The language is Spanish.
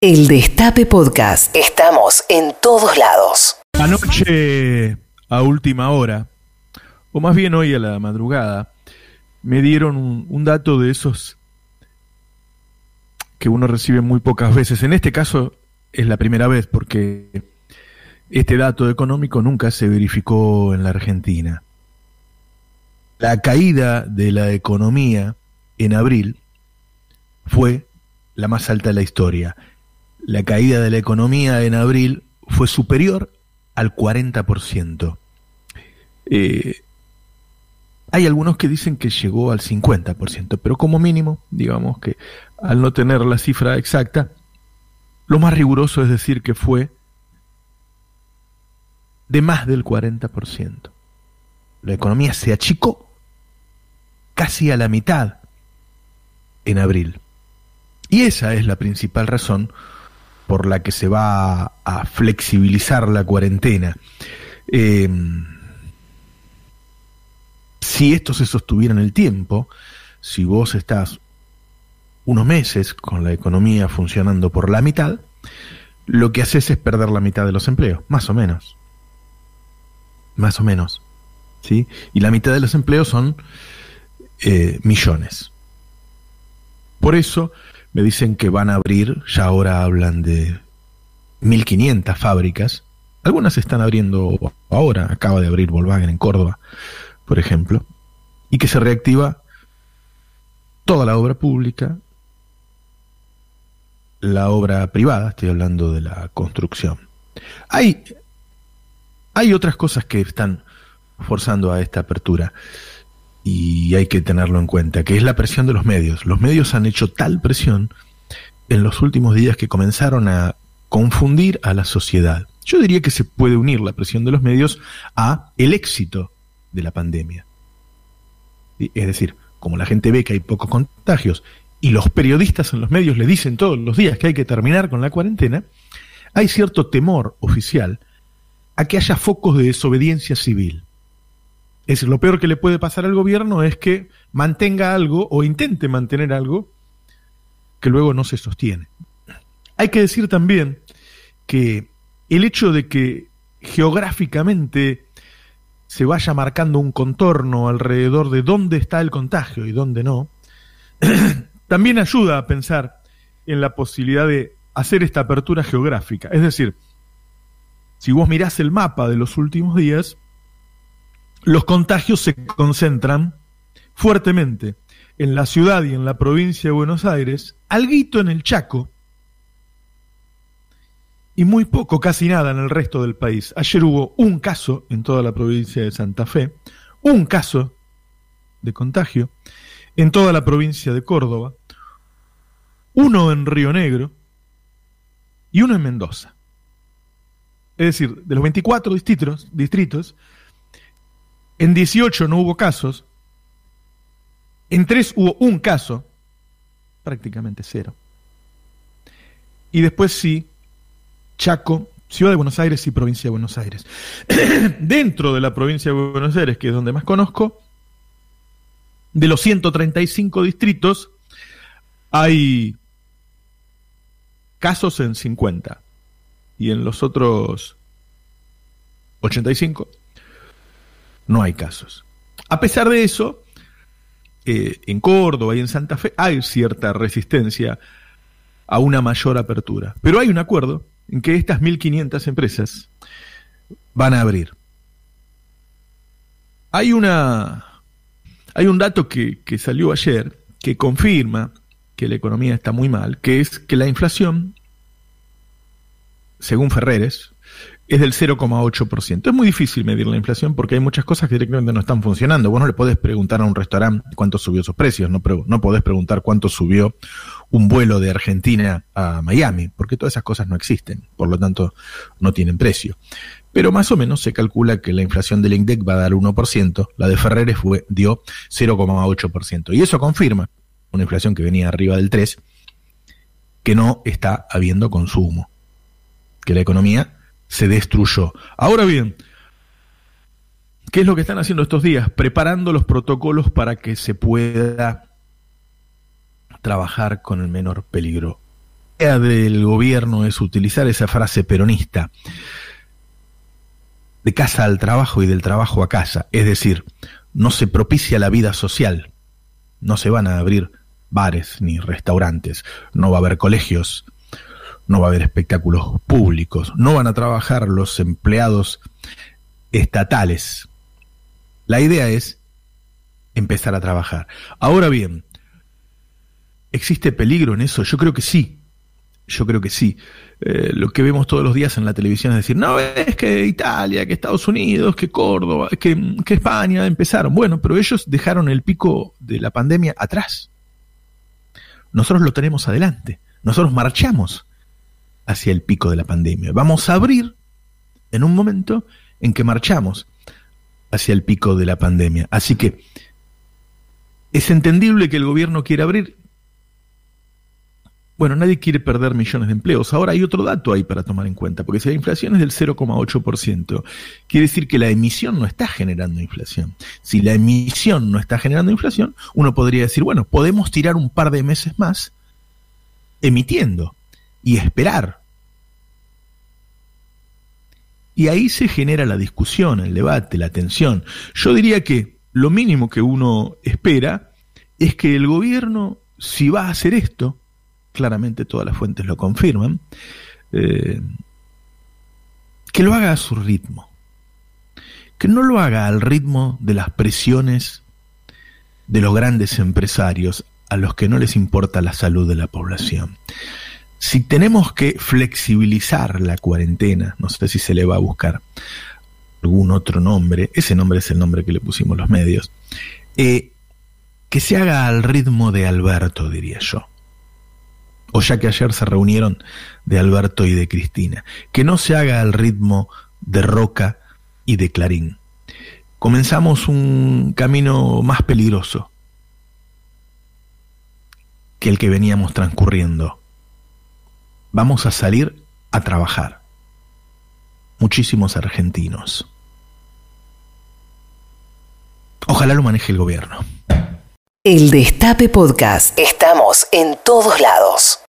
El Destape Podcast. Estamos en todos lados. Anoche, a última hora, o más bien hoy a la madrugada, me dieron un, un dato de esos que uno recibe muy pocas veces. En este caso es la primera vez porque este dato económico nunca se verificó en la Argentina. La caída de la economía en abril fue la más alta de la historia la caída de la economía en abril fue superior al 40%. Eh, hay algunos que dicen que llegó al 50%, pero como mínimo, digamos que al no tener la cifra exacta, lo más riguroso es decir que fue de más del 40%. La economía se achicó casi a la mitad en abril. Y esa es la principal razón por la que se va a, flexibilizar la cuarentena. Em, si esto se sostuviera en el tiempo, si vos estás unos meses con la economía funcionando por la mitad, lo que haces es perder la mitad de los empleos, más o menos. Más o menos. ¿sí? Y la mitad de los empleos son eh, millones. Por eso, me dicen que van a abrir, ya ahora hablan de 1.500 fábricas. Algunas se están abriendo ahora, acaba de abrir Volkswagen en Córdoba, por ejemplo, y que se reactiva toda la obra pública, la obra privada, estoy hablando de la construcción. Hay, hay otras cosas que están forzando a esta apertura y hay que tenerlo en cuenta, que es la presión de los medios. Los medios han hecho tal presión en los últimos días que comenzaron a confundir a la sociedad. Yo diría que se puede unir la presión de los medios a el éxito de la pandemia. Es decir, como la gente ve que hay pocos contagios y los periodistas en los medios le dicen todos los días que hay que terminar con la cuarentena, hay cierto temor oficial a que haya focos de desobediencia civil. Es decir, lo peor que le puede pasar al gobierno es que mantenga algo o intente mantener algo que luego no se sostiene. Hay que decir también que el hecho de que geográficamente se vaya marcando un contorno alrededor de dónde está el contagio y dónde no, también ayuda a pensar en la posibilidad de hacer esta apertura geográfica. Es decir, si vos mirás el mapa de los últimos días, los contagios se concentran fuertemente en la ciudad y en la provincia de Buenos Aires, alguito en el Chaco y muy poco, casi nada en el resto del país. Ayer hubo un caso en toda la provincia de Santa Fe, un caso de contagio en toda la provincia de Córdoba, uno en Río Negro y uno en Mendoza. Es decir, de los 24 distritos, distritos en 18 no hubo casos. En 3 hubo un caso. Prácticamente cero. Y después sí, Chaco, Ciudad de Buenos Aires y Provincia de Buenos Aires. Dentro de la provincia de Buenos Aires, que es donde más conozco, de los 135 distritos, hay casos en 50. Y en los otros 85 no hay casos. A pesar de eso, eh, en Córdoba y en Santa Fe hay cierta resistencia a una mayor apertura. Pero hay un acuerdo en que estas 1.500 empresas van a abrir. Hay, una, hay un dato que, que salió ayer que confirma que la economía está muy mal, que es que la inflación, según Ferreres, es del 0,8%. Es muy difícil medir la inflación porque hay muchas cosas que directamente no están funcionando. Vos no le podés preguntar a un restaurante cuánto subió sus precios, no, no podés preguntar cuánto subió un vuelo de Argentina a Miami, porque todas esas cosas no existen, por lo tanto no tienen precio. Pero más o menos se calcula que la inflación del INDEC va a dar 1%, la de Ferreres fue, dio 0,8%. Y eso confirma una inflación que venía arriba del 3%, que no está habiendo consumo, que la economía se destruyó. Ahora bien, ¿qué es lo que están haciendo estos días? Preparando los protocolos para que se pueda trabajar con el menor peligro del gobierno es utilizar esa frase peronista de casa al trabajo y del trabajo a casa, es decir, no se propicia la vida social, no se van a abrir bares ni restaurantes, no va a haber colegios, no va a haber espectáculos públicos, no van a trabajar los empleados estatales. La idea es empezar a trabajar. Ahora bien, ¿existe peligro en eso? Yo creo que sí. Yo creo que sí. Eh, lo que vemos todos los días en la televisión es decir, no, es que Italia, que Estados Unidos, que Córdoba, que, que España empezaron. Bueno, pero ellos dejaron el pico de la pandemia atrás. Nosotros lo tenemos adelante. Nosotros marchamos hacia el pico de la pandemia. Vamos a abrir en un momento en que marchamos hacia el pico de la pandemia. Así que es entendible que el gobierno quiera abrir, bueno, nadie quiere perder millones de empleos. Ahora hay otro dato ahí para tomar en cuenta, porque si la inflación es del 0,8%, quiere decir que la emisión no está generando inflación. Si la emisión no está generando inflación, uno podría decir, bueno, podemos tirar un par de meses más emitiendo y esperar. Y ahí se genera la discusión, el debate, la tensión. Yo diría que lo mínimo que uno espera es que el gobierno, si va a hacer esto, claramente todas las fuentes lo confirman, eh, que lo haga a su ritmo, que no lo haga al ritmo de las presiones de los grandes empresarios a los que no les importa la salud de la población. Si tenemos que flexibilizar la cuarentena, no sé si se le va a buscar algún otro nombre, ese nombre es el nombre que le pusimos los medios, eh, que se haga al ritmo de Alberto, diría yo o ya que ayer se reunieron de Alberto y de Cristina, que no se haga al ritmo de Roca y de Clarín. Comenzamos un camino más peligroso que el que veníamos transcurriendo. Vamos a salir a trabajar. Muchísimos argentinos. Ojalá lo maneje el gobierno. El Destape Podcast. Estamos en todos lados.